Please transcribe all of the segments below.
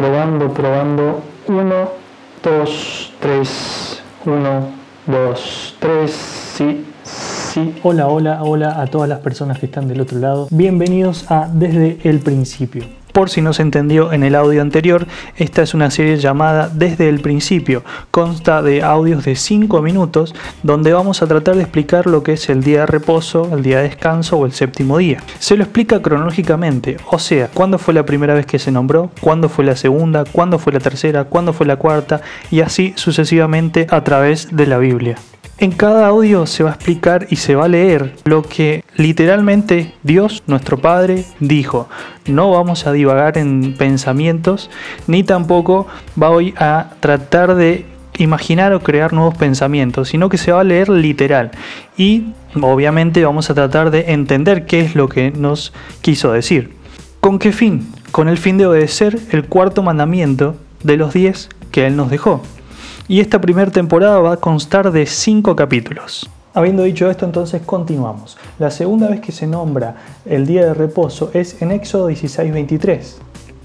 Probando, probando. 1, 2, 3. 1, 2, 3. Sí, sí. Hola, hola, hola a todas las personas que están del otro lado. Bienvenidos a Desde el Principio. Por si no se entendió en el audio anterior, esta es una serie llamada Desde el principio. Consta de audios de 5 minutos donde vamos a tratar de explicar lo que es el día de reposo, el día de descanso o el séptimo día. Se lo explica cronológicamente, o sea, cuándo fue la primera vez que se nombró, cuándo fue la segunda, cuándo fue la tercera, cuándo fue la cuarta y así sucesivamente a través de la Biblia. En cada audio se va a explicar y se va a leer lo que literalmente Dios, nuestro Padre, dijo. No vamos a divagar en pensamientos, ni tampoco voy a tratar de imaginar o crear nuevos pensamientos, sino que se va a leer literal. Y obviamente vamos a tratar de entender qué es lo que nos quiso decir. ¿Con qué fin? Con el fin de obedecer el cuarto mandamiento de los diez que Él nos dejó y esta primera temporada va a constar de 5 capítulos. Habiendo dicho esto, entonces continuamos. La segunda vez que se nombra el día de reposo es en Éxodo 16:23,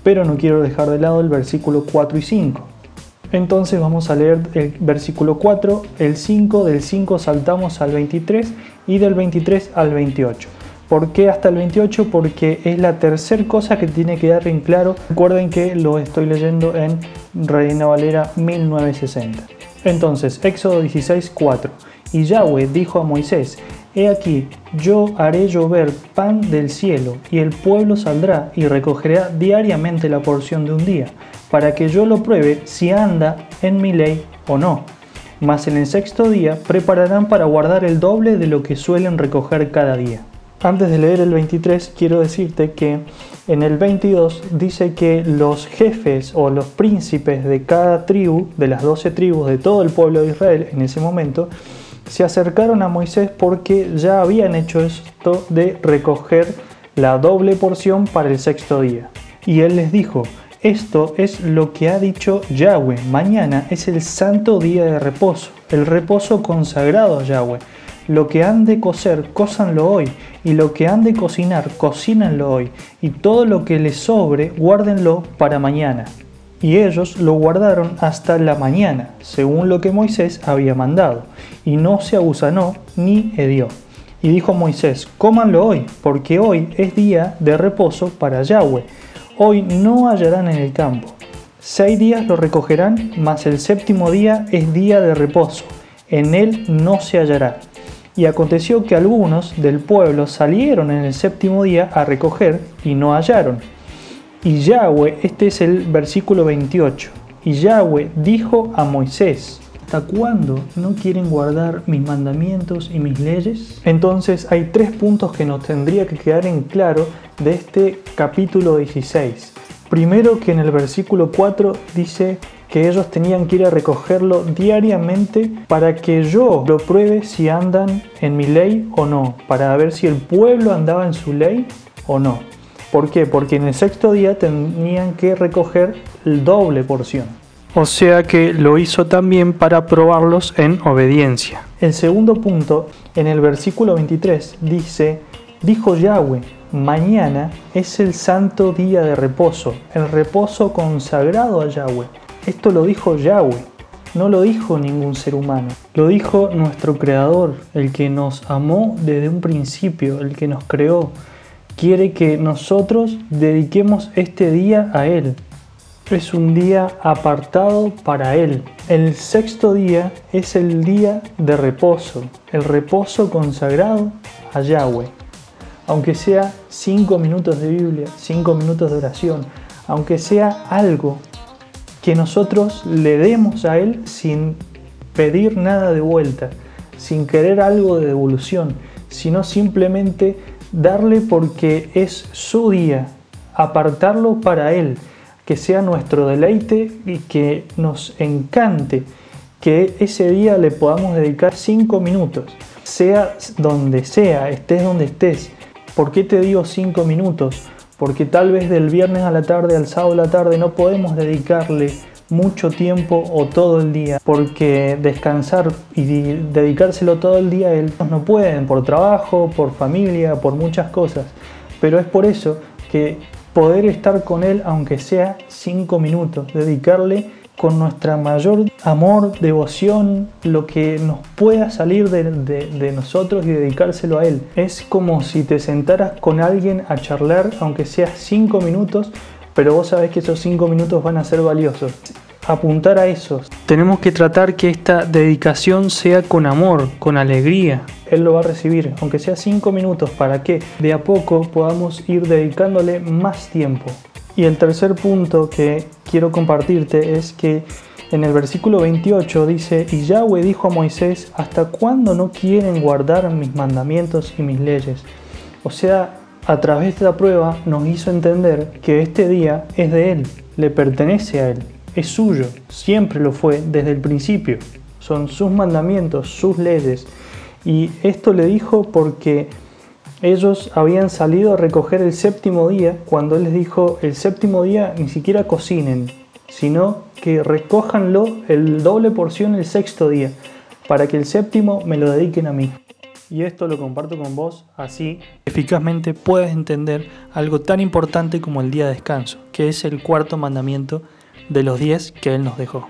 pero no quiero dejar de lado el versículo 4 y 5. Entonces vamos a leer el versículo 4, el 5, del 5 saltamos al 23 y del 23 al 28. ¿Por qué hasta el 28? Porque es la tercera cosa que tiene que dar en claro. Recuerden que lo estoy leyendo en Reina Valera 1960. Entonces, Éxodo 16, 4. Y Yahweh dijo a Moisés, He aquí, yo haré llover pan del cielo, y el pueblo saldrá y recogerá diariamente la porción de un día, para que yo lo pruebe si anda en mi ley o no. Mas en el sexto día prepararán para guardar el doble de lo que suelen recoger cada día. Antes de leer el 23, quiero decirte que en el 22 dice que los jefes o los príncipes de cada tribu, de las 12 tribus de todo el pueblo de Israel en ese momento, se acercaron a Moisés porque ya habían hecho esto de recoger la doble porción para el sexto día. Y él les dijo, esto es lo que ha dicho Yahweh, mañana es el santo día de reposo, el reposo consagrado a Yahweh lo que han de cocer, cósanlo hoy, y lo que han de cocinar, cocínenlo hoy, y todo lo que les sobre, guárdenlo para mañana. Y ellos lo guardaron hasta la mañana, según lo que Moisés había mandado, y no se abusanó ni hedió. Y dijo Moisés, cómanlo hoy, porque hoy es día de reposo para Yahweh. Hoy no hallarán en el campo. Seis días lo recogerán, mas el séptimo día es día de reposo. En él no se hallará. Y aconteció que algunos del pueblo salieron en el séptimo día a recoger y no hallaron. Y Yahweh, este es el versículo 28, y Yahweh dijo a Moisés, ¿hasta cuándo no quieren guardar mis mandamientos y mis leyes? Entonces hay tres puntos que nos tendría que quedar en claro de este capítulo 16. Primero que en el versículo 4 dice que ellos tenían que ir a recogerlo diariamente para que yo lo pruebe si andan en mi ley o no, para ver si el pueblo andaba en su ley o no. ¿Por qué? Porque en el sexto día tenían que recoger el doble porción. O sea que lo hizo también para probarlos en obediencia. El segundo punto, en el versículo 23, dice, dijo Yahweh, mañana es el santo día de reposo, el reposo consagrado a Yahweh. Esto lo dijo Yahweh, no lo dijo ningún ser humano, lo dijo nuestro Creador, el que nos amó desde un principio, el que nos creó. Quiere que nosotros dediquemos este día a Él. Es un día apartado para Él. El sexto día es el día de reposo, el reposo consagrado a Yahweh. Aunque sea cinco minutos de Biblia, cinco minutos de oración, aunque sea algo que nosotros le demos a Él sin pedir nada de vuelta, sin querer algo de devolución, sino simplemente darle porque es su día, apartarlo para Él, que sea nuestro deleite y que nos encante que ese día le podamos dedicar cinco minutos, sea donde sea, estés donde estés. ¿Por qué te digo cinco minutos? Porque tal vez del viernes a la tarde al sábado a la tarde no podemos dedicarle mucho tiempo o todo el día, porque descansar y dedicárselo todo el día ellos no pueden, por trabajo, por familia, por muchas cosas. Pero es por eso que poder estar con Él aunque sea cinco minutos, dedicarle con nuestra mayor amor, devoción, lo que nos pueda salir de, nosotros y dedicárselo a Él. Es como si te sentaras con alguien a charlar, aunque sea cinco minutos, pero vos sabés que esos cinco minutos van a ser valiosos. Apuntar a esos. Tenemos que tratar que esta dedicación sea con amor, con alegría. Él lo va a recibir, aunque sea cinco minutos, para que de a poco podamos ir dedicándole más tiempo. Y el tercer punto que quiero compartirte es que en el versículo 28 dice, y Yahweh dijo a Moisés, ¿hasta cuándo no quieren guardar mis mandamientos y mis leyes? O sea, a través de la prueba nos hizo entender que este día es de Él, le pertenece a Él, es suyo, siempre lo fue desde el principio. Son sus mandamientos, sus leyes. Y esto le dijo porque ellos habían salido a recoger el séptimo día cuando Él les dijo, el séptimo día ni siquiera cocinen, sino que recójanlo el doble porción el sexto día, para que el séptimo me lo dediquen a mí. Y esto lo comparto con vos, así eficazmente puedes entender algo tan importante como el día de descanso, que es el cuarto mandamiento de los diez que Él nos dejó.